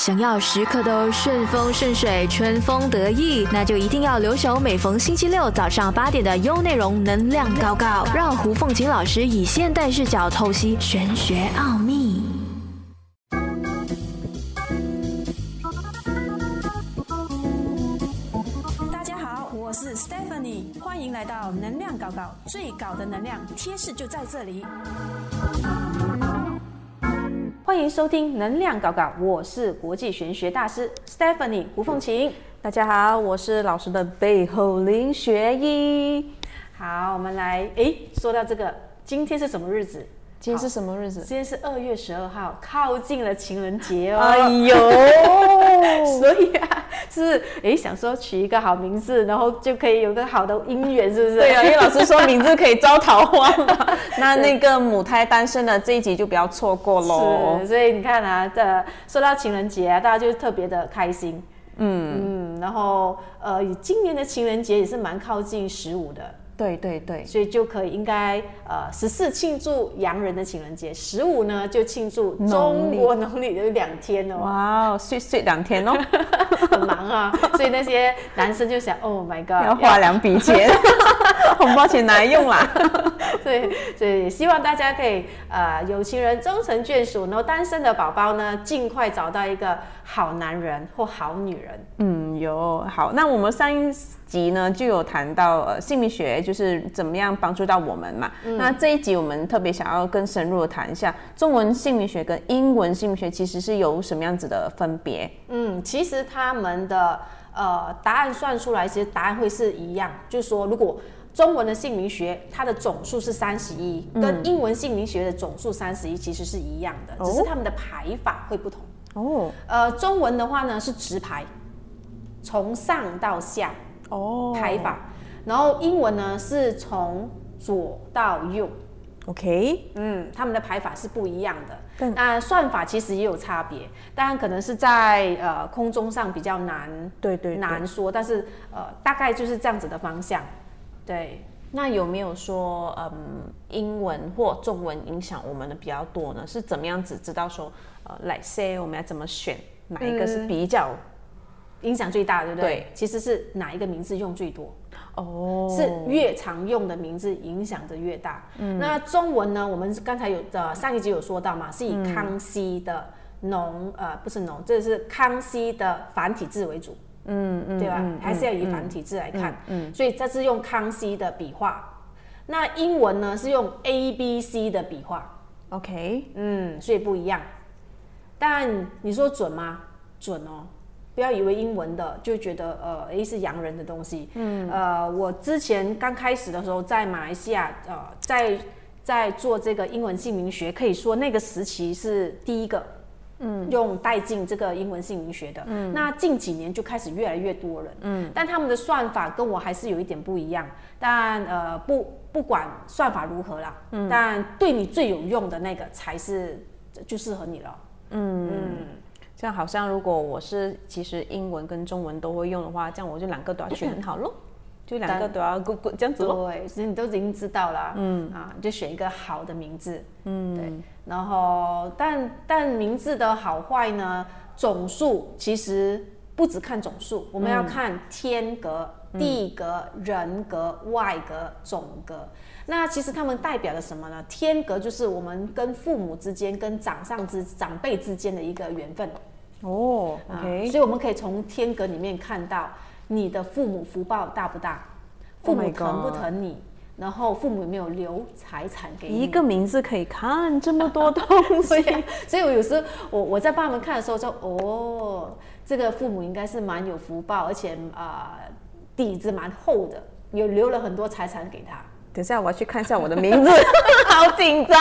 想要时刻都顺风顺水、春风得意，那就一定要留守每逢星期六早上八点的优内容能量高高，让胡凤琴老师以现代视角透析玄学奥秘。大家好，我是 Stephanie，欢迎来到能量高高，最高的能量贴士就在这里。欢迎收听能量搞搞，我是国际玄学大师 Stephanie 胡凤琴。大家好，我是老师的背后林学医。好，我们来诶，说到这个，今天是什么日子？今天是什么日子？今天是二月十二号，靠近了情人节哦。哎呦，所以啊，是哎，想说取一个好名字，然后就可以有个好的姻缘，是不是？对啊，因为老师说名字可以招桃花嘛。那那个母胎单身的这一集就不要错过喽。是，所以你看啊，这说到情人节啊，大家就特别的开心。嗯嗯，然后呃，今年的情人节也是蛮靠近十五的。对对对，所以就可以应该呃十四庆祝洋人的情人节，十五呢就庆祝中国农历的两天哦。哇，睡睡两天哦，很忙啊。所以那些男生就想，Oh my god，要花两笔钱，红包钱拿来用啦。对，所以希望大家可以呃有情人终成眷属，然后单身的宝宝呢尽快找到一个好男人或好女人。嗯，有好，那我们上一集呢就有谈到呃姓名学就是怎么样帮助到我们嘛。那这一集我们特别想要更深入的谈一下中文姓名学跟英文姓名学其实是有什么样子的分别。嗯，其实他们的呃答案算出来，其实答案会是一样，就是说如果中文的姓名学它的总数是三十一，跟英文姓名学的总数三十一其实是一样的，只是他们的排法会不同。哦，呃，中文的话呢是直排，从上到下。哦，排法，然后英文呢是从左到右，OK，嗯，他们的排法是不一样的，那算法其实也有差别，当然可能是在呃空中上比较难，对对，难说，但是呃大概就是这样子的方向，对，那有没有说嗯英文或中文影响我们的比较多呢？是怎么样子知道说呃来 say 我们要怎么选哪一个是比较？影响最大，对不对？对，其实是哪一个名字用最多？哦，是越常用的名字影响的越大。嗯，那中文呢？我们刚才有的上一集有说到嘛，是以康熙的农呃不是农，这是康熙的繁体字为主。嗯嗯，对吧？还是要以繁体字来看。嗯，所以这是用康熙的笔画。那英文呢是用 A B C 的笔画。OK，嗯，所以不一样。但你说准吗？准哦。不要以为英文的就觉得呃诶是洋人的东西，嗯，呃，我之前刚开始的时候在马来西亚，呃，在在做这个英文姓名学，可以说那个时期是第一个，嗯，用带进这个英文姓名学的，嗯，那近几年就开始越来越多人，嗯，但他们的算法跟我还是有一点不一样，但呃不不管算法如何啦，嗯，但对你最有用的那个才是就适合你了，嗯。嗯。这样好像，如果我是其实英文跟中文都会用的话，这样我就两个都要选很好咯，就两个都要过过这样子咯。对，其实你都已经知道了，嗯啊，就选一个好的名字，嗯，对。然后，但但名字的好坏呢，总数其实不只看总数，我们要看天格、地格、人格、外格、总格。那其实他们代表了什么呢？天格就是我们跟父母之间、跟长上之长辈之间的一个缘分。哦所以我们可以从天格里面看到你的父母福报大不大，父母疼不疼你，然后父母有没有留财产给你。一个名字可以看这么多东西，所以我有时我我在帮他们看的时候说，哦，这个父母应该是蛮有福报，而且啊底子蛮厚的，有留了很多财产给他。等下我要去看一下我的名字，好紧张。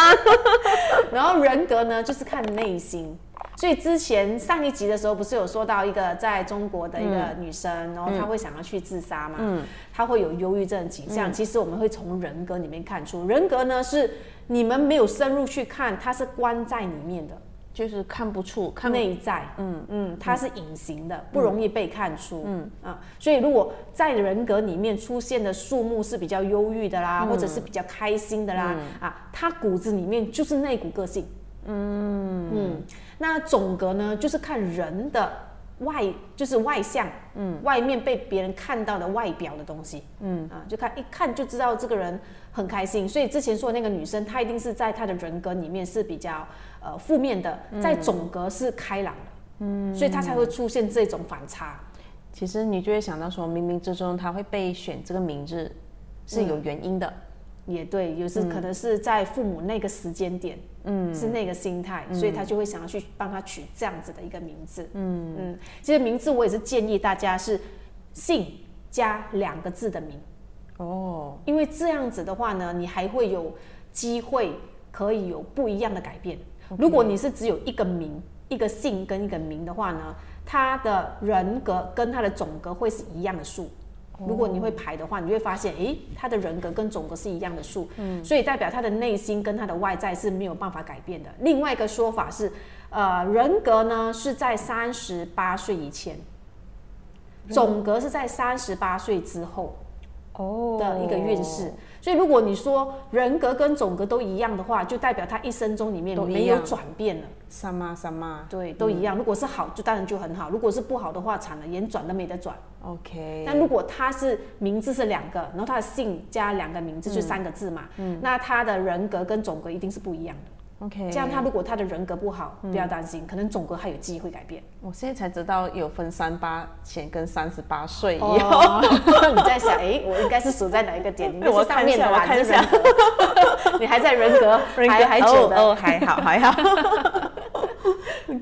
然后人格呢，就是看内心。所以之前上一集的时候，不是有说到一个在中国的一个女生，然后她会想要去自杀嘛？嗯，她会有忧郁症倾向。其实我们会从人格里面看出，人格呢是你们没有深入去看，它是关在里面的，就是看不出看内在。嗯嗯，它是隐形的，不容易被看出。嗯啊，所以如果在人格里面出现的数目是比较忧郁的啦，或者是比较开心的啦，啊，他骨子里面就是那股个性。嗯嗯，那总格呢，就是看人的外，就是外向，嗯，外面被别人看到的外表的东西，嗯啊，就看一看就知道这个人很开心。所以之前说的那个女生，她一定是在她的人格里面是比较呃负面的，在总格是开朗的，嗯，所以她才会出现这种反差。其实你就会想到说，冥冥之中她会被选这个名字是有原因的。也对，有时可能是在父母那个时间点，嗯，是那个心态，所以他就会想要去帮他取这样子的一个名字，嗯嗯。其实名字我也是建议大家是姓加两个字的名，哦，因为这样子的话呢，你还会有机会可以有不一样的改变。如果你是只有一个名、一个姓跟一个名的话呢，他的人格跟他的总格会是一样的数。如果你会排的话，你会发现，诶，他的人格跟总格是一样的数，嗯，所以代表他的内心跟他的外在是没有办法改变的。另外一个说法是，呃，人格呢是在三十八岁以前，总格。是在三十八岁之后，哦的一个运势。所以如果你说人格跟总格都一样的话，就代表他一生中里面没有转变了。什么什么？对，都一样。如果是好，就当然就很好；如果是不好的话，惨了，连转都没得转。OK。但如果他是名字是两个，然后他的姓加两个名字就三个字嘛，那他的人格跟总格一定是不一样的。OK，这样他如果他的人格不好，不要担心，可能总格还有机会改变。我现在才知道有分三八前跟三十八岁以后。你在想，哎，我应该是数在哪一个点？我上面的吧，看一下。你还在人格，还还久的，哦，还好还好。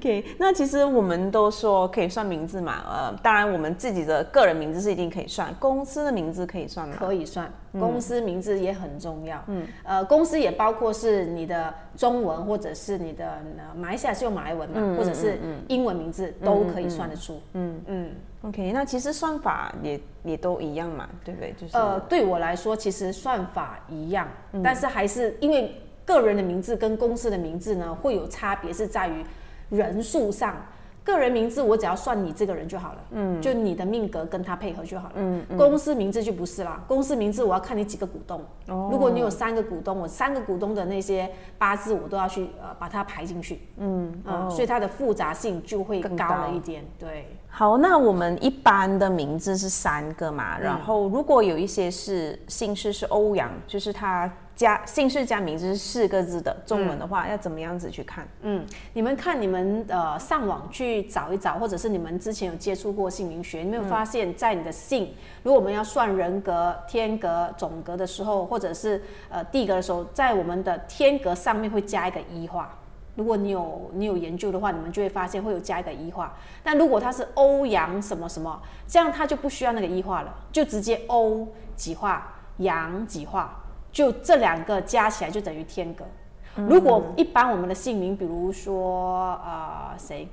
OK，那其实我们都说可以算名字嘛，呃，当然我们自己的个人名字是一定可以算，公司的名字可以算吗？可以算，公司名字也很重要。嗯，呃，公司也包括是你的中文或者是你的马来西亚是用马来文嘛，或者是英文名字都可以算得出。嗯嗯，OK，那其实算法也也都一样嘛，对不对？就是呃，对我来说其实算法一样，但是还是因为个人的名字跟公司的名字呢会有差别，是在于。人数上，个人名字我只要算你这个人就好了，嗯，就你的命格跟他配合就好了，嗯，公司名字就不是啦，公司名字我要看你几个股东，哦，如果你有三个股东，我三个股东的那些八字我都要去呃把它排进去，嗯，啊，所以它的复杂性就会高了一点，对。好，那我们一般的名字是三个嘛，然后如果有一些是姓氏是欧阳，就是他。加姓氏加名字是四个字的中文的话，要怎么样子去看？嗯，你们看你们呃上网去找一找，或者是你们之前有接触过姓名学，你没有发现，在你的姓，如果我们要算人格、天格、总格的时候，或者是呃地格的时候，在我们的天格上面会加一个一画。如果你有你有研究的话，你们就会发现会有加一个一画。但如果它是欧阳什么什么，这样它就不需要那个一画了，就直接欧几画，阳几画。就这两个加起来就等于天格。如果一般我们的姓名，比如说呃谁，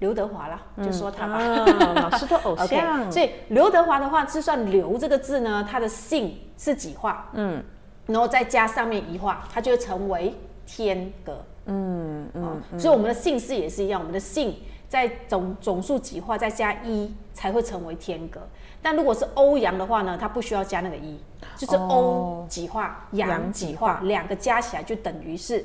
刘德华啦，就说他吧，老师的偶像。所以刘德华的话，是算刘这个字呢，他的姓是几画？嗯，然后再加上面一画，它就会成为天格。嗯嗯，所以我们的姓氏也是一样，我们的姓在总总数几画再加一，才会成为天格。但如果是欧阳的话呢，它不需要加那个一，就是欧几画，阳几画，两个加起来就等于是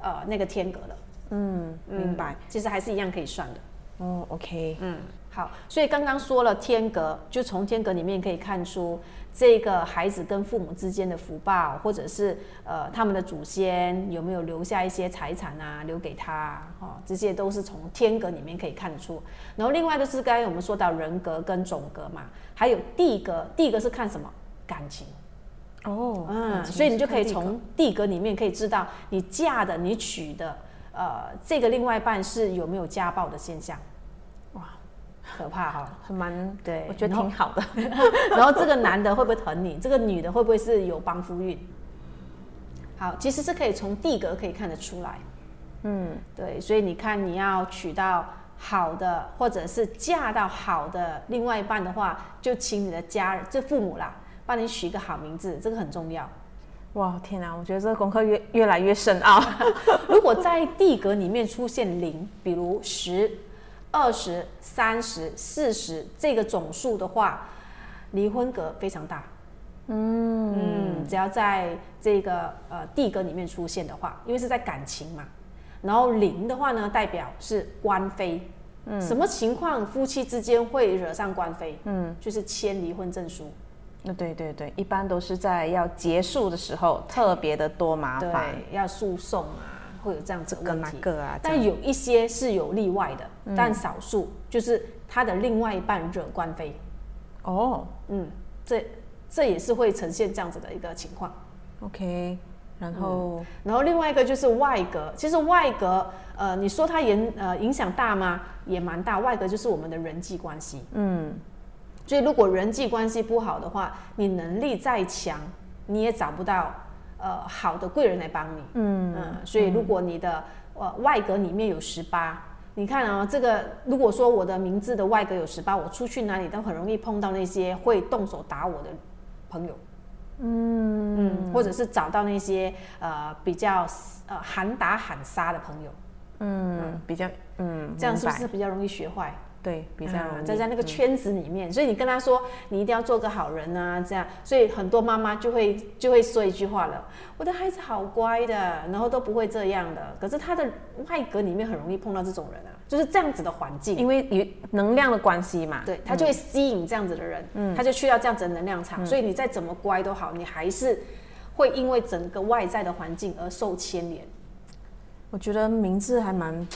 呃那个天格了。嗯，明白。其实还是一样可以算的。哦，OK，嗯，好。所以刚刚说了天格，就从天格里面可以看出。这个孩子跟父母之间的福报，或者是呃他们的祖先有没有留下一些财产啊，留给他，哈，这些都是从天格里面可以看得出。然后另外就是刚才我们说到人格跟总格嘛，还有地格，地格是看什么？感情。哦，嗯，所以你就可以从地格里面可以知道你嫁的、你娶的，呃，这个另外一半是有没有家暴的现象。可怕哈，很蛮对，我觉得挺好的。然后这个男的会不会疼你？这个女的会不会是有帮夫运？好，其实是可以从地格可以看得出来。嗯，对，所以你看你要娶到好的，或者是嫁到好的另外一半的话，就请你的家人，这父母啦，帮你取一个好名字，这个很重要。哇，天哪，我觉得这个功课越越来越深奥。如果在地格里面出现零，比如十。二十三十四十这个总数的话，离婚格非常大。嗯嗯，只要在这个呃地格里面出现的话，因为是在感情嘛，然后零的话呢，代表是官非。嗯，什么情况夫妻之间会惹上官非？嗯，就是签离婚证书。那对对对，一般都是在要结束的时候特别的多麻烦，要诉讼啊，会有这样子的问题。个啊，但有一些是有例外的，但少数就是他的另外一半惹官非。哦，嗯，这这也是会呈现这样子的一个情况。OK。然后，然后另外一个就是外格，其实外格，呃，你说它影呃影响大吗？也蛮大。外格就是我们的人际关系，嗯，所以如果人际关系不好的话，你能力再强，你也找不到呃好的贵人来帮你，嗯嗯。所以如果你的呃外格里面有十八，你看啊，这个如果说我的名字的外格有十八，我出去哪里都很容易碰到那些会动手打我的朋友。嗯嗯，或者是找到那些呃比较呃喊打喊杀的朋友，嗯，比较嗯，这样是不是比较容易学坏？对，比较容易在在那个圈子里面，所以你跟他说你一定要做个好人啊，这样，所以很多妈妈就会就会说一句话了，我的孩子好乖的，然后都不会这样的，可是他的外格里面很容易碰到这种人啊。就是这样子的环境，因为与能量的关系嘛，对，他就会吸引这样子的人，嗯，他就去到这样子的能量场，所以你再怎么乖都好，你还是会因为整个外在的环境而受牵连。我觉得名字还蛮，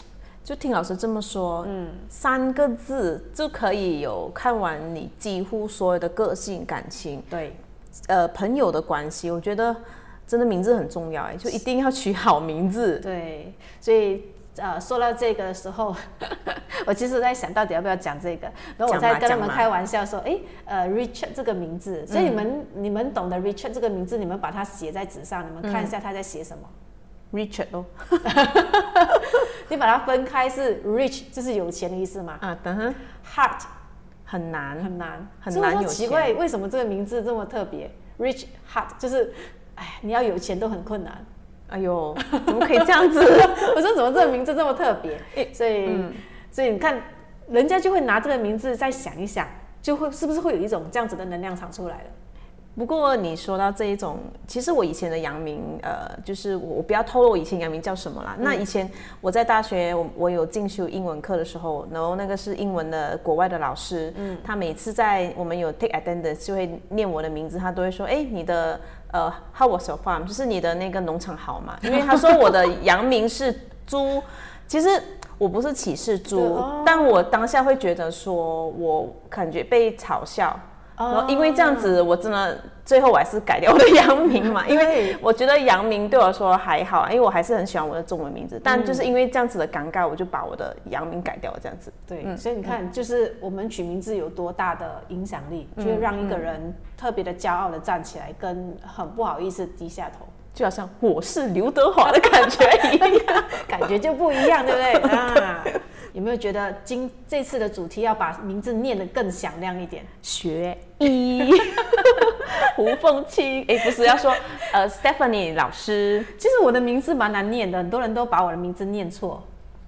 就听老师这么说，嗯，三个字就可以有看完你几乎所有的个性、感情，对，呃，朋友的关系，我觉得真的名字很重要，哎，就一定要取好名字，对，所以。呃，说到这个的时候，我其实在想到底要不要讲这个，然后我在跟他们开玩笑说，哎，呃，Richard 这个名字，所以你们你们懂得 Richard 这个名字，你们把它写在纸上，你们看一下他在写什么，Richard 哦，你把它分开是 Rich，就是有钱的意思嘛？啊，等下，Heart 很难很难很难有奇怪，为什么这个名字这么特别？Rich Heart 就是，哎，你要有钱都很困难。哎呦，怎么可以这样子？我说怎么这个名字这么特别？所以，所以你看，人家就会拿这个名字再想一想，就会是不是会有一种这样子的能量场出来了？不过你说到这一种，其实我以前的阳明，呃，就是我不要透露我以前阳明叫什么啦。那以前我在大学，我我有进修英文课的时候，然后那个是英文的国外的老师，嗯，他每次在我们有 take attendance 就会念我的名字，他都会说，哎，你的。呃，How was your farm？就是你的那个农场好吗？因为他说我的阳明是猪，其实我不是歧视猪，但我当下会觉得说，我感觉被嘲笑。然后因为这样子，我真的最后我还是改掉我的阳明嘛，因为我觉得阳明对我说还好，因为我还是很喜欢我的中文名字，但就是因为这样子的尴尬，我就把我的阳明改掉了，这样子。对，所以你看，就是我们取名字有多大的影响力，就会让一个人特别的骄傲的站起来，跟很不好意思低下头，就好像我是刘德华的感觉一样，感觉就不一样，对不对？啊。有没有觉得今这次的主题要把名字念得更响亮一点？学医 胡凤清，哎，不是要说呃，Stephanie 老师。其实我的名字蛮难念的，很多人都把我的名字念错，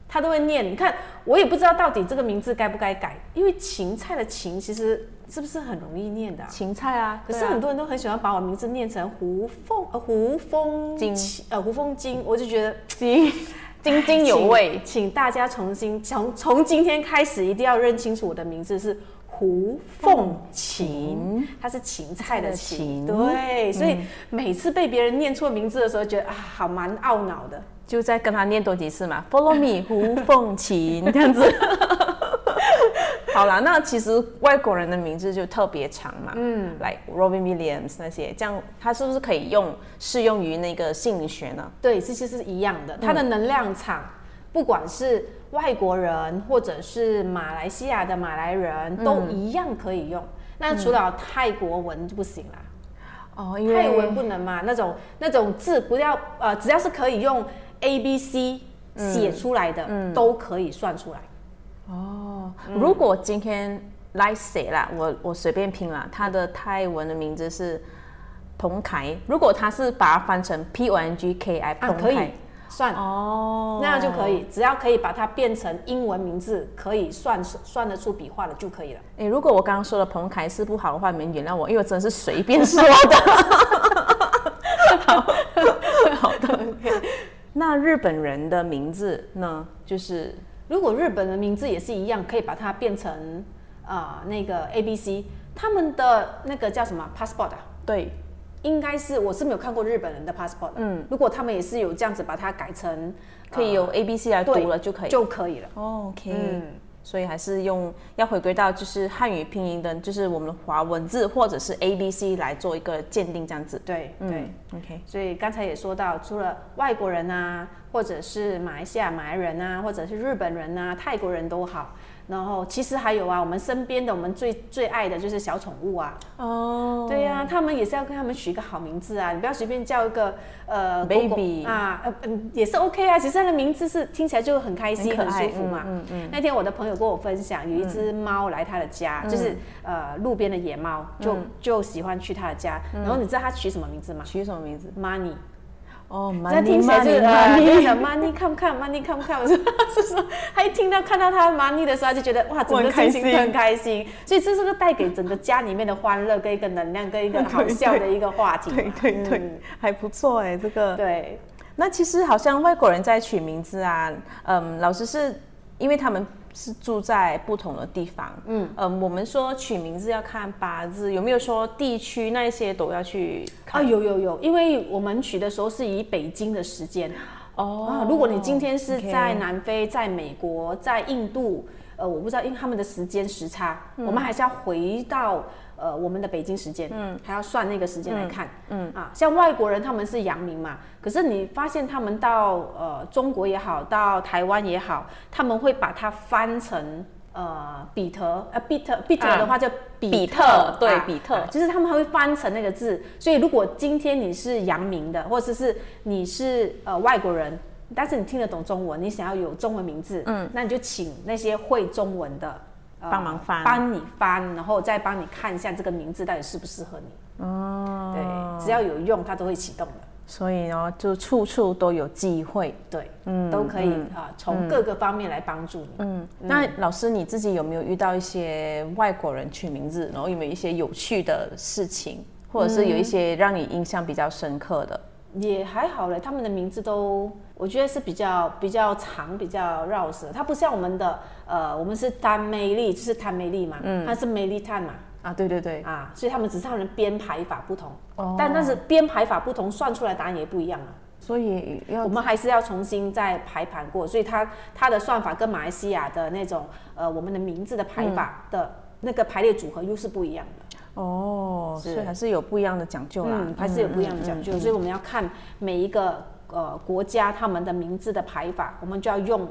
他都会念。你看，我也不知道到底这个名字该不该改，因为芹菜的芹其实是不是很容易念的？芹菜啊，可是很多人都很喜欢把我名字念成胡凤呃胡凤金呃胡凤金，我就觉得金。津津有味，请大家重新从从今天开始，一定要认清楚我的名字是胡凤琴，它是芹菜的芹，对，所以每次被别人念错名字的时候，觉得啊，好蛮懊恼的，就再跟他念多几次嘛，Follow me，胡凤琴。这样子。好啦，那其实外国人的名字就特别长嘛，嗯，来 Robin Williams 那些，这样它是不是可以用适用于那个心理学呢？对，这些是一样的，它的能量场，不管是外国人或者是马来西亚的马来人都一样可以用。那除了泰国文就不行啦，哦，因为泰文不能嘛，那种那种字不要呃，只要是可以用 A B C 写出来的，都可以算出来。哦，如果今天来写啦，我我随便拼啦，他的泰文的名字是彭凯。如果他是把它翻成 P O N G K I，啊，可以算哦，那样就可以，只要可以把它变成英文名字，可以算算得出笔画的就可以了。哎，如果我刚刚说的彭凯是不好的话，你们原谅我，因为我真的是随便说的。好，好的。那日本人的名字呢？就是如果日本的名字也是一样，可以把它变成啊、那个 A B C，他们的那个叫什么 passport 啊？对，应该是我是没有看过日本人的 passport，嗯，如果他们也是有这样子把它改成可以由 A B C 来读了就可以。就可以了。哦 OK，、嗯所以还是用要回归到就是汉语拼音的，就是我们的华文字或者是 A B C 来做一个鉴定，这样子。对对。嗯，OK，所以刚才也说到，除了外国人啊，或者是马来西亚马来人啊，或者是日本人啊、泰国人都好。然后其实还有啊，我们身边的我们最最爱的就是小宠物啊，哦，对呀、他们也是要跟他们取一个好名字啊，你不要随便叫一个呃 Baby 啊，呃嗯也是 OK 啊。其实它的名字是听起来就很开心、很很舒服嘛。嗯嗯那天我的朋友跟我分享，有一只猫来他的家，就是呃路边的野猫，就、就喜欢去他的家。然后你知道他取什么名字吗取什么名字？？Money。哦，这听起来就是 money，呃，money 跟你讲 money 看不看，money 看不看？我说是说，他一听到看到他 money 的时候，就觉得哇，整个心情很开心很开心。所以这是个带给整个家里面的欢乐跟一个能量跟一个 好笑的一个话题嘛。对对对，嗯还不错哎，这个。对，那其实好像外国人在取名字啊，嗯，老师是因为他们是住在不同的地方，嗯，嗯，我们说取名字要看八字，有没有说地区那一些都要去啊，有有有，因为我们取的时候是以北京的时间。哦。啊。如果你今天是在南非、在美国、在印度，呃，我不知道，因为他们的时间时差，我们还是要回到呃我们的北京时间，嗯，还要算那个时间来看，嗯啊，像外国人他们是阳明嘛，可是你发现他们到呃中国也好，到台湾也好，他们会把它翻成。呃，比特，呃，比特，比特的话叫比比特，特对啊比特啊就是他们还会翻成那个字。所以如果今天你是阳明的，或者是你是呃外国人，但是你听得懂中文，你想要有中文名字，嗯，那你就请那些会中文的。呃帮忙翻帮你翻，然后再帮你看一下这个名字到底适不适合你。哦，对，只要有用，它都会启动的。所以呢，就处处都有机会。对，嗯，都可以啊，从各个方面来帮助你。嗯，那老师你自己有没有遇到一些外国人取名字，然后有没有一些有趣的事情，或者是有一些让你印象比较深刻的？也还好嘞，他们的名字都我觉得是比较比较长、比较绕舌。它不像我们的呃，我们是丹美丽，就是丹美丽嘛，嗯。它是美丽碳嘛，啊，对对对，啊，所以他们只是他们的编排法不同，哦。但但是编排法不同，算出来答案也不一样啊。所以要我们还是要重新再排盘过，所以它它的算法跟马来西亚的那种呃我们的名字的排法的那个排列组合又是不一样的。哦，所以还是有不一样的讲究啦。嗯，还是有不一样的讲究，所以我们要看每一个呃国家他们的名字的排法，我们就要用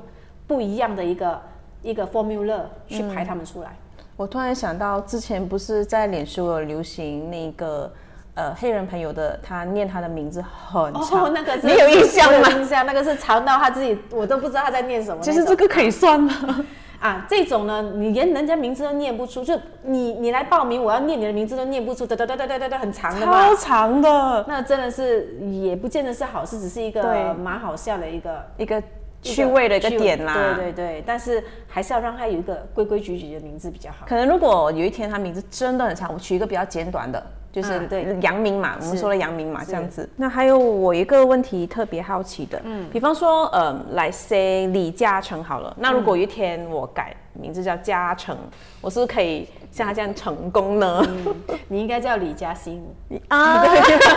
不一样的一个一个 formula 去排他们出来。我突然想到，之前不是在脸书有流行那个呃黑人朋友的，他念他的名字很长，哦，那个你有印象吗？印象，那个是长到他自己我都不知道他在念什么其。实这个可以算吗？啊，这种呢，你连人家名字都念不出，就你你来报名，我要念你的名字都念不出，哒哒哒哒哒哒哒，很长的吗超。长的那真的是也不见得是好事，只是一个蛮好笑的一个一个趣味的一个点啦。对对对，但是还是要让他有一个规规矩矩的名字比较好。可能如果有一天他名字真的很长，我取一个比较简短的，就是啊对阳明嘛，我们是说的阳明嘛，是这样子。那还有我一个问题特别好奇的，嗯，比方说，呃，来 say 李嘉诚好了，那如果有一天我改名字叫嘉诚，我是不是可以像他这样成功呢？你应该叫李嘉欣，啊，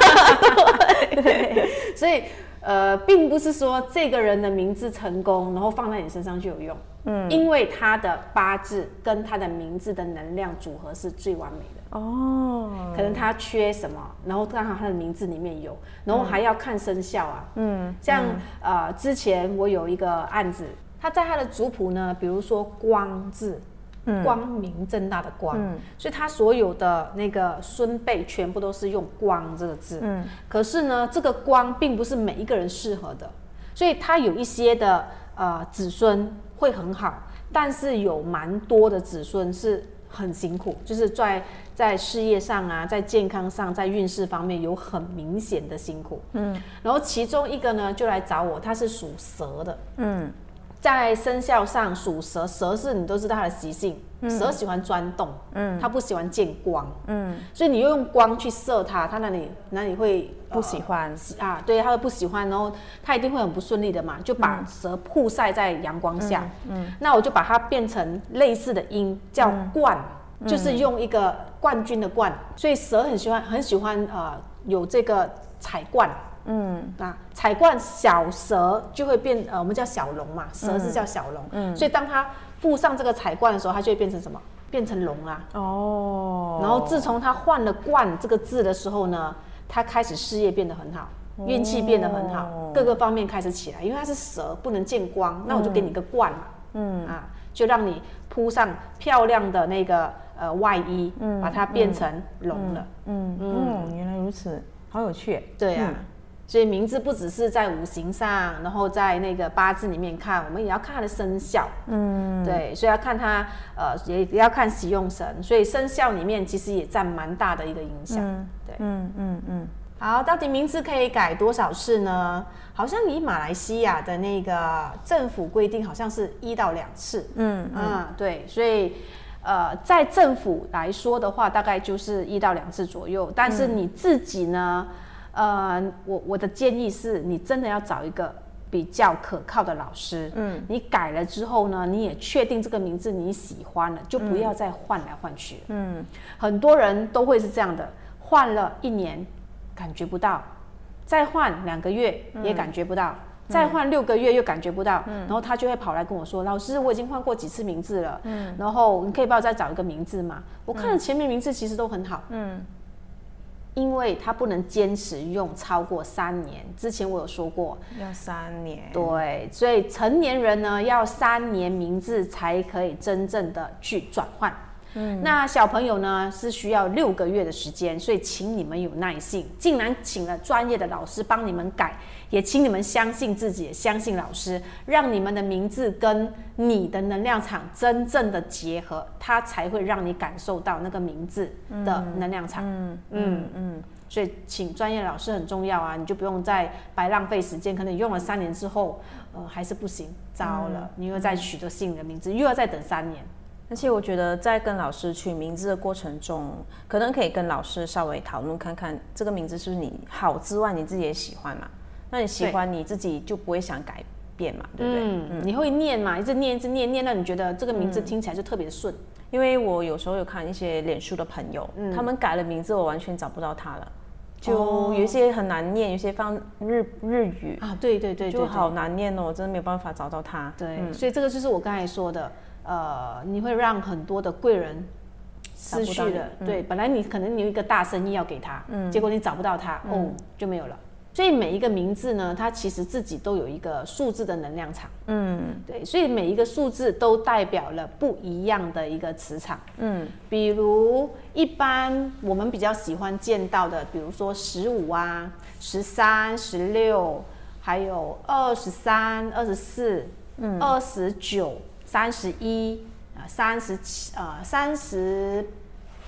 所以呃，并不是说这个人的名字成功，然后放在你身上就有用。嗯，因为他的八字跟他的名字的能量组合是最完美的。哦，可能他缺什么，然后刚好他的名字里面有，然后还要看生肖啊。嗯，像、呃，之前我有一个案子，他在他的族谱呢，比如说光字。光明正大的光，所以他所有的那个孙辈全部都是用“光”这个字。嗯，可是呢，这个光并不是每一个人适合的，所以他有一些的呃子孙会很好，但是有蛮多的子孙是很辛苦，就是在在事业上啊，在健康上，在运势方面有很明显的辛苦。嗯，然后其中一个呢就来找我，他是属蛇的。嗯，在生肖上属蛇，蛇是你都知道它的习性，蛇喜欢钻洞，嗯，它不喜欢见光，嗯，所以你又用光去射它，它那里那里会不喜欢。啊？对，它会不喜欢，然后它一定会很不顺利的嘛，就把蛇曝晒在阳光下，嗯，那我就把它变成类似的音，叫冠，就是用一个冠军的冠，所以蛇很喜欢很喜欢呃有这个彩冠。嗯啊，彩冠小蛇就会变，呃，我们叫小龙嘛，蛇是叫小龙，嗯，所以当它附上这个彩冠的时候，它就会变成什么？变成龙啊。哦。然后自从它换了冠这个字的时候呢，它开始事业变得很好，运气变得很好，各个方面开始起来。因为它是蛇，不能见光，那我就给你个冠嘛，嗯啊，就让你铺上漂亮的那个呃外衣，嗯，把它变成龙了。嗯嗯，原来如此，好有趣。对呀。所以名字不只是在五行上，然后在那个八字里面看，我们也要看它的生肖。嗯，对，所以要看它，呃，也也要看喜用神。所以生肖里面其实也占蛮大的一个影响。对，嗯嗯嗯。好，到底名字可以改多少次呢？好像以马来西亚的那个政府规定，好像是一到两次。嗯嗯，对，所以呃，在政府来说的话，大概就是一到两次左右。但是你自己呢？呃，我我的建议是你真的要找一个比较可靠的老师。嗯，你改了之后呢，你也确定这个名字你喜欢了，就不要再换来换去。嗯，很多人都会是这样的，换了一年感觉不到，再换两个月也感觉不到，再换六个月又感觉不到，然后他就会跑来跟我说：“老师，我已经换过几次名字了。”嗯，然后你可以帮我再找一个名字吗？我看了前面名字其实都很好。嗯。因为他不能坚持用超过三年，之前我有说过要三年，对，所以成年人呢要三年名字才可以真正的去转换。嗯，那小朋友呢是需要六个月的时间，所以请你们有耐性。竟然请了专业的老师帮你们改，也请你们相信自己，相信老师，让你们的名字跟你的能量场真正的结合，它才会让你感受到那个名字的能量场。嗯嗯嗯，所以请专业老师很重要啊，你就不用再白浪费时间，可能用了三年之后，呃，还是不行，糟了，你又再取得新的名字，又要再等三年。而且我觉得，在跟老师取名字的过程中，可能可以跟老师稍微讨论看看，这个名字是不是你好之外，你自己也喜欢嘛？那你喜欢，你自己就不会想改变嘛，对不对？嗯，你会念嘛？一直念，一直念，念到你觉得这个名字听起来就特别顺。因为我有时候有看一些脸书的朋友，他们改了名字，我完全找不到他了，就有一些很难念，有些放日日语啊，对对对，就好难念哦，我真的没有办法找到他。对，所以这个就是我刚才说的。呃，你会让很多的贵人失去了。对，本来你可能有一个大生意要给他，嗯，结果你找不到他，哦，就没有了。所以每一个名字呢，它其实自己都有一个数字的能量场，嗯，对，所以每一个数字都代表了不一样的一个磁场，嗯，比如一般我们比较喜欢见到的，比如说十五啊、十三、十六，还有二十三、二十四、嗯、二十九。三十一啊，三十七啊，三十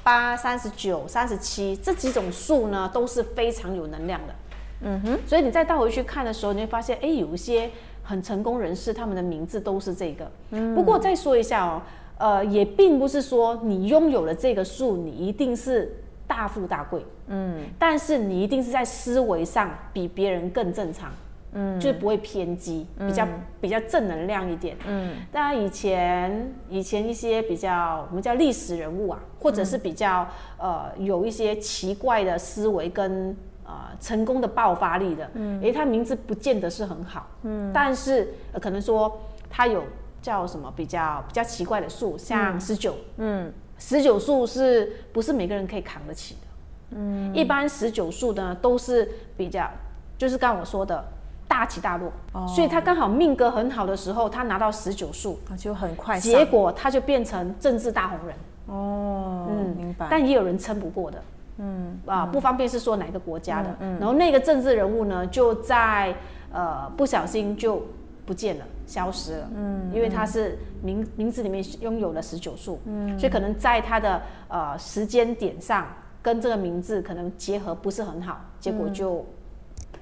八、三十九、三十七这几种数呢，都是非常有能量的。嗯哼，所以你再倒回去看的时候，你会发现，哎，有一些很成功人士，他们的名字都是这个。嗯，不过再说一下哦，呃，也并不是说你拥有了这个数，你一定是大富大贵。嗯，但是你一定是在思维上比别人更正常。嗯，就是不会偏激，比较比较正能量一点。嗯，当然以前以前一些比较我们叫历史人物啊，或者是比较呃有一些奇怪的思维跟呃成功的爆发力的，嗯，诶，他名字不见得是很好，嗯，但是可能说他有叫什么比较比较奇怪的数，像十九，嗯，十九数是不是每个人可以扛得起的？嗯，一般十九数呢都是比较，就是刚我说的。大起大落，所以他刚好命格很好的时候，他拿到十九数，就很快，结果他就变成政治大红人。哦，嗯，明白。但也有人撑不过的，嗯，啊，不方便是说哪个国家的。嗯然后那个政治人物呢，就在呃不小心就不见了，消失了。嗯，因为他是名名字里面拥有了十九数，嗯，所以可能在他的呃时间点上跟这个名字可能结合不是很好，结果就。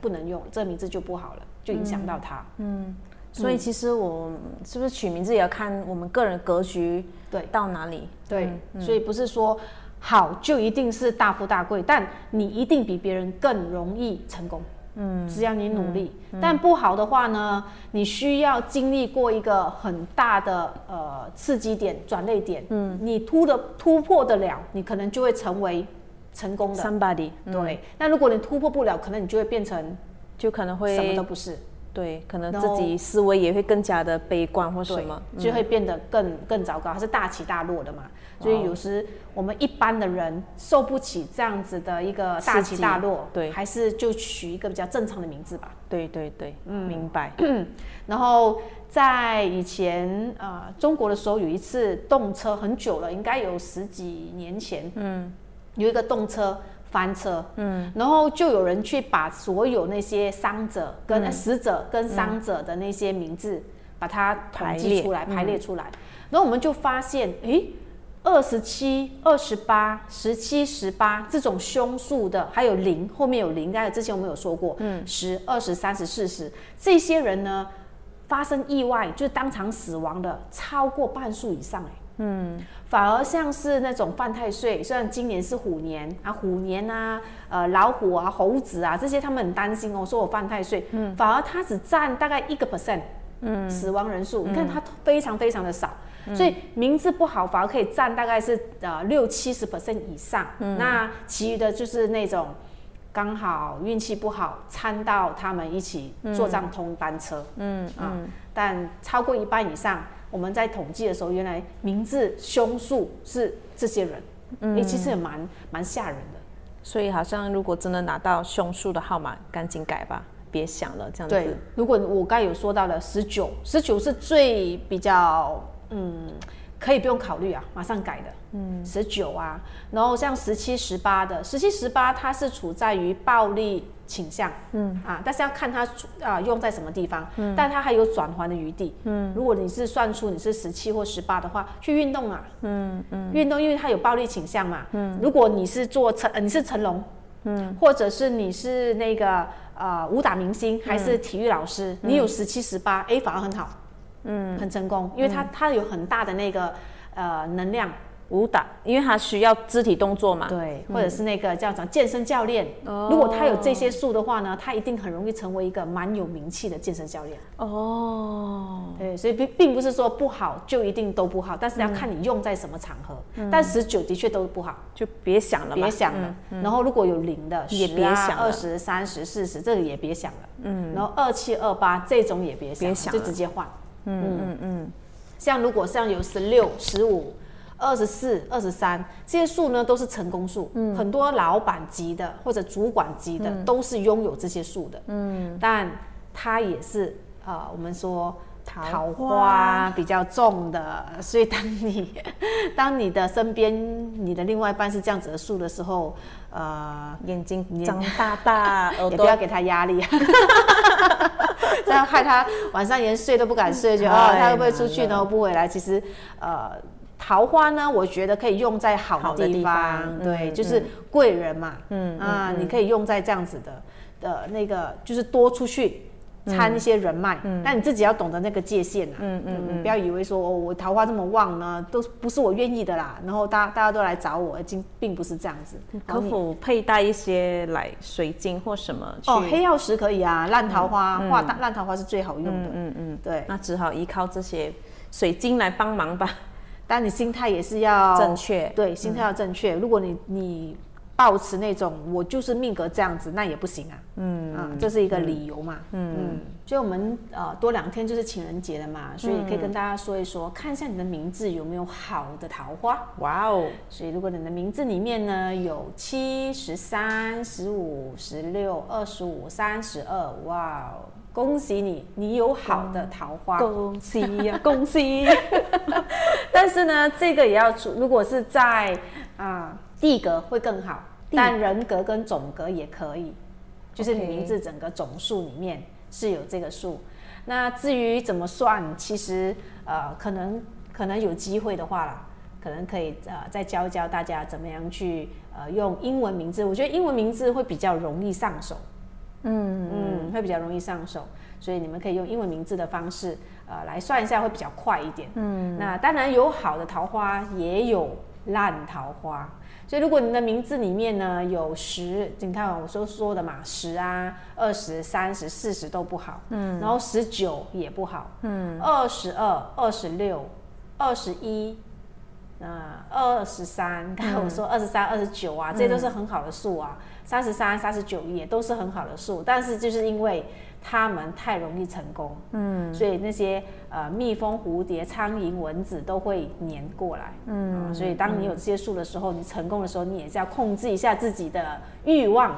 不能用这个名字就不好了，就影响到他。嗯，所以其实我是不是取名字也要看我们个人格局对到哪里？对，所以不是说好就一定是大富大贵，但你一定比别人更容易成功。嗯，只要你努力，但不好的话呢，你需要经历过一个很大的呃刺激点、转捩点。嗯，你突的突破得了，你可能就会成为成功的。somebody 对，那如果你突破不了，可能你就会变成就可能会什么都不是。对，可能自己思维也会更加的悲观或什么。就会变得更更糟糕，它是大起大落的嘛。所以有时我们一般的人受不起这样子的一个大起大落，对还是就取一个比较正常的名字吧。对对对，嗯明白。然后在以前呃中国的时候有一次动车很久了，应该有十几年前，嗯，有一个动车。翻车，嗯，然后就有人去把所有那些伤者跟、呃死者跟伤者的那些名字，把它统计出来，排列出来，然后我们就发现，诶，二十七、二十八、十七、十八这种凶数的，还有零，后面有零，刚才之前我们有说过，嗯，十、二十、三十、四十，这些人呢，发生意外就是当场死亡的超过半数以上、哎，嗯，反而像是那种犯太岁，虽然今年是虎年啊，虎年啊，呃，老虎啊、猴子啊这些，他们很担心哦，说我犯太岁，嗯，反而他只占大概一个 percent，嗯，死亡人数，你看他非常非常的少。所以名字不好，反而可以占大概是呃六七十 percent 以上。那其余的就是那种刚好运气不好，掺到他们一起坐上通班车。嗯啊，但超过一半以上，我们在统计的时候，原来名字凶数是这些人，嗯，其实也蛮蛮吓人的。所以好像如果真的拿到凶数的号码，赶紧改吧，别想了，这样对子。，如果我刚才有说到的十九，十九是最比较嗯，可以不用考虑啊，马上改的。嗯，十九啊，然后像十七、十八的，十七、十八它是处在于暴力倾向，嗯。啊，但是要看它处啊用在什么地方，嗯，但它还有转还的余地，嗯，如果你是算出你是十七或十八的话，去运动啊，嗯嗯，运动因为它有暴力倾向嘛，嗯，如果你是做成、呃你是成龙，嗯，或者是你是那个呃武打明星还是体育老师，你有十七十八，哎，反而很好，嗯，很成功，因为他他有很大的那个呃能量，武打，因为他需要肢体动作嘛。对，或者是那个叫讲健身教练，如果他有这些数的话呢，他一定很容易成为一个蛮有名气的健身教练。哦，对，所以并并不是说不好就一定都不好，但是要看你用在什么场合。但十九的确都不好，就别想了，别想了。然后如果有零的，也10啊别想了。二十、三十、四十，这个也别想了。嗯，然后二七、二八这种也别想了，别想了。就直接换。嗯嗯嗯。像如果像有十六、十五。二十四、二十三这些数呢，都是成功数。嗯，很多老板级的或者主管级的、都是拥有这些数的。嗯，但他也是呃，我们说桃桃花花比较重的，所以当你 当你的身边你的另外一半是这样子的数的时候，呃，眼睛张大大，耳朵也不要给他压力，这样害他晚上连睡都不敢睡，就哦他会不会出去呢？不回来？其实呃。桃花呢，我觉得可以用在好好的地方，对，嗯就是贵人嘛，嗯啊，你可以用在这样子的的那个，就是多出去参一些人脉，但你自己要懂得那个界限啊，嗯嗯嗯，不要以为说哦，我桃花这么旺呢，都不是我愿意的啦，然后大家大家都来找我，并并不是这样子，可否佩戴一些来水晶或什么？哦，黑曜石可以啊，烂桃花画大烂桃花是最好用的。嗯嗯，对，那只好依靠这些水晶来帮忙吧。但你心态也是要正确。对，心态要正确。如果你你抱持那种我就是命格这样子，那也不行啊。嗯啊，这是一个理由嘛。嗯，所以我们呃多两天就是情人节了嘛，所以可以跟大家说一说，看一下你的名字有没有好的桃花。哇哦，所以，如果你的名字里面呢有七、十三、十五、十六、二十五、三十二，哇哦，恭喜你，你有好的桃花。恭喜呀、恭喜！但是呢，这个也要出，如果是在啊、地格会更好，但人格跟总格也可以，就是你名字整个总数里面是有这个数。那至于怎么算，其实呃，可能可能有机会的话啦，可能可以呃再教教大家怎么样去呃用英文名字。我觉得英文名字会比较容易上手。嗯嗯，会比较容易上手。所以你们可以用英文名字的方式，呃，来算一下会比较快一点。嗯，那当然有好的桃花，也有烂桃花。所以如果你的名字里面呢有十，你看我说说的嘛，十啊、二十、三十、四十都不好。嗯，然后十九也不好。嗯，二十二、二十六、二十一。那二十三，刚才我说二十三、二十九啊，这些都是很好的数啊。三十三、三十九也都是很好的数，但是就是因为它们太容易成功，嗯，所以那些呃蜜蜂、蝴蝶、苍蝇、蚊子都会粘过来，嗯，所以当你有这些数的时候，你成功的时候，你也是要控制一下自己的欲望。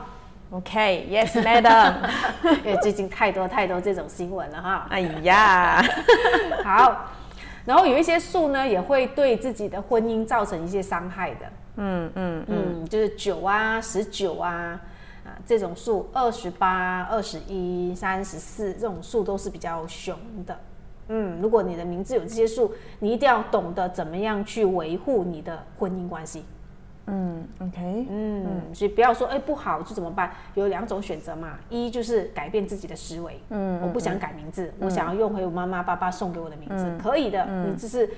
OK，Yes，Madam，因为最近太多太多这种新闻了哈。哎呀，好。然后有一些数呢，也会对自己的婚姻造成一些伤害的。嗯嗯嗯，就是九啊、十九啊啊这种数，二十八、二十一、三十四这种数都是比较凶的。嗯，如果你的名字有这些数，你一定要懂得怎么样去维护你的婚姻关系。嗯，OK，嗯，所以不要说哎不好就怎么办？有两种选择嘛，一就是改变自己的思维，嗯，我不想改名字，我想要用回我妈妈爸爸送给我的名字，可以的，你只是。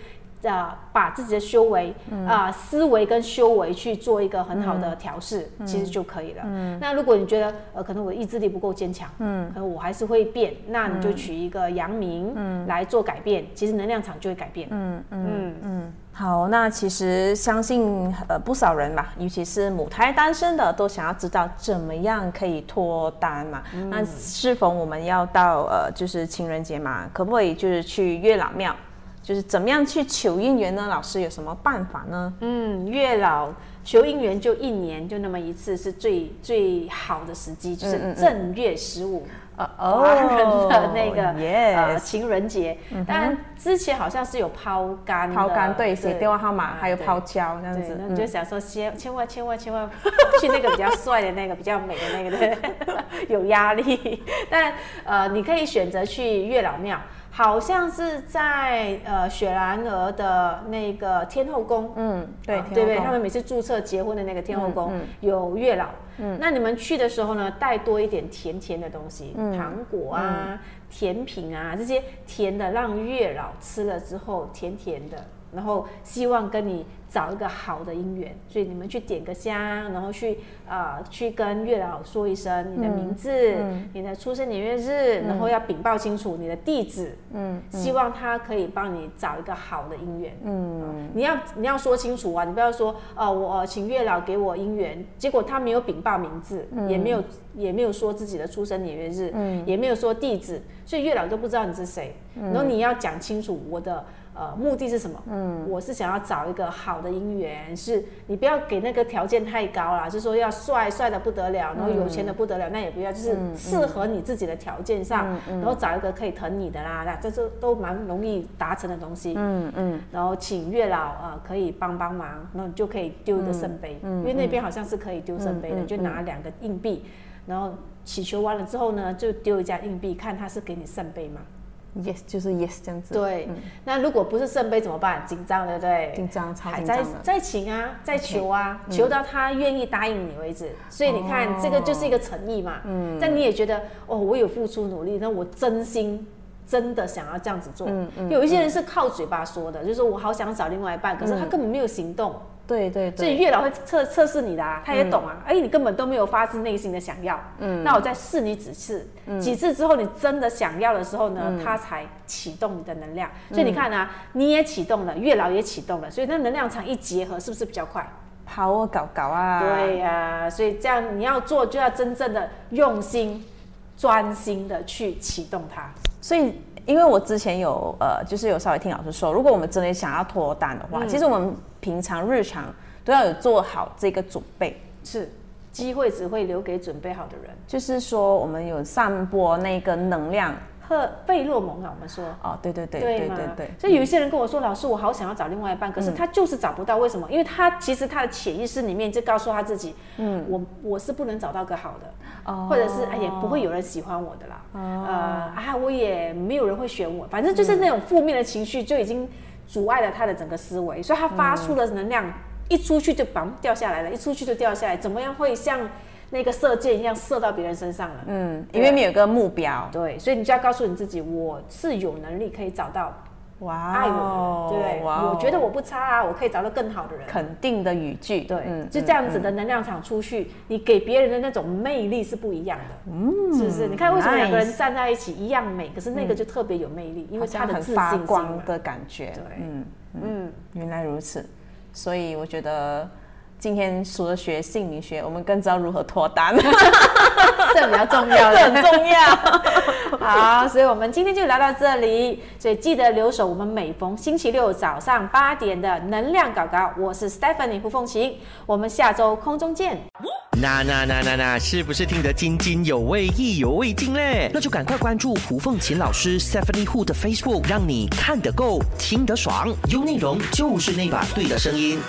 啊，把自己的修为啊，思维跟修为去做一个很好的调试，其实就可以了。那如果你觉得呃，可能我的意志力不够坚强，嗯，可能我还是会变，那你就取一个阳明来做改变，其实能量场就会改变。嗯嗯。嗯。好，那其实相信呃不少人吧，尤其是母胎单身的，都想要知道怎么样可以脱单嘛。那是否我们要到呃就是情人节嘛，可不可以就是去月老庙？就是怎么样去求姻缘呢？老师有什么办法呢？嗯，月老求姻缘就一年就那么一次，是最最好的时机，就是正月十五，呃，华 人的那个呃情人节。当然之前好像是有抛竿，抛竿对，写电话号码，还有抛胶这样子。那你就想说，千千万千万千万 去那个比较帅的那个，比较美的那个，对，有压力。但呃，你可以选择去月老庙。好像是在呃雪兰莪的那个天后宫，嗯，对，对不对？他们每次注册结婚的那个天后宫有月老，嗯，那你们去的时候呢，带多一点甜甜的东西，糖果啊、甜品啊这些甜的，让月老吃了之后甜甜的，然后希望跟你。找一个好的姻缘，所以你们去点个香，然后去啊去跟月老说一声你的名字、你的出生年月日，然后要禀报清楚你的地址，嗯，希望他可以帮你找一个好的姻缘，嗯，你要你要说清楚啊，你不要说哦我请月老给我姻缘，结果他没有禀报名字，也没有也没有说自己的出生年月日，嗯，也没有说地址，所以月老都不知道你是谁，然后你要讲清楚我的。呃，目的是什么？嗯，我是想要找一个好的姻缘，是你不要给那个条件太高了，就说要帅帅的不得了，然后有钱的不得了，那也不要，就是适合你自己的条件上，然后找一个可以疼你的啦，那这是都蛮容易达成的东西。嗯嗯，然后请月老呃可以帮帮忙，然后你就可以丢一个圣杯，因为那边好像是可以丢圣杯的，就拿两个硬币，然后祈求完了之后呢，就丢一家硬币，看他是给你圣杯吗？Yes，就是 Yes 这样子。对，那如果不是圣杯怎么办？紧张，对不对？紧张，超紧张还在在请啊，在求啊，求到他愿意答应你为止。所以你看，这个就是一个诚意嘛。嗯。但你也觉得，哦，我有付出努力，那我真心真的想要这样子做。嗯嗯。有一些人是靠嘴巴说的，就是说我好想找另外一半，可是他根本没有行动。对对，所以月老会测测试你的啊，他也懂啊，哎，你根本都没有发自内心的想要，嗯，那我再试你几次，几次之后你真的想要的时候呢，他才启动你的能量。所以你看啊，你也启动了，月老也启动了，所以那能量场一结合，是不是比较快？好啊，搞搞啊！对呀，所以这样你要做，就要真正的用心、专心的去启动它。所以。因为我之前有呃，就是有稍微听老师说，如果我们真的想要脱单的话，其实我们平常日常都要有做好这个准备。是，机会只会留给准备好的人。就是说，我们有散播那个能量。赫费洛蒙啊，我们说。哦，对对对对对对，所以有一些人跟我说，老师，我好想要找另外一半，可是他就是找不到，为什么？因为他其实他的潜意识里面就告诉他自己，嗯，我我是不能找到个好的，或者是哎也不会有人喜欢我的啦，呃啊，我也没有人会选我，反正就是那种负面的情绪就已经阻碍了他的整个思维，所以他发出的能量一出去就嘣掉下来了，一出去就掉下来，怎么样会像？那个射箭一样射到别人身上了。嗯，因为你有个目标。对，所以你就要告诉你自己，我是有能力可以找到哇爱我对我觉得我不差啊，我可以找到更好的人。肯定的语句。对，嗯就这样子的能量场出去，你给别人的那种魅力是不一样的，嗯，是不是？你看为什么两个人站在一起一样美，可是那个就特别有魅力，因为他的自信光的感觉。对嗯，嗯，原来如此。所以我觉得今天除了学姓名学，我们更知道如何脱单，这比较重要 这很。重要。好，所以我们今天就聊到这里，所以记得留守我们每逢星期六早上八点的能量搞搞，我是 Stephanie 胡凤琴，我们下周空中见。那那那那那，是不是听得津津有味、意犹未尽嘞？那就赶快关注胡凤琴老师 Stephanie Hu 的 Facebook，让你看得够、听得爽，有内容就是那把对的声音。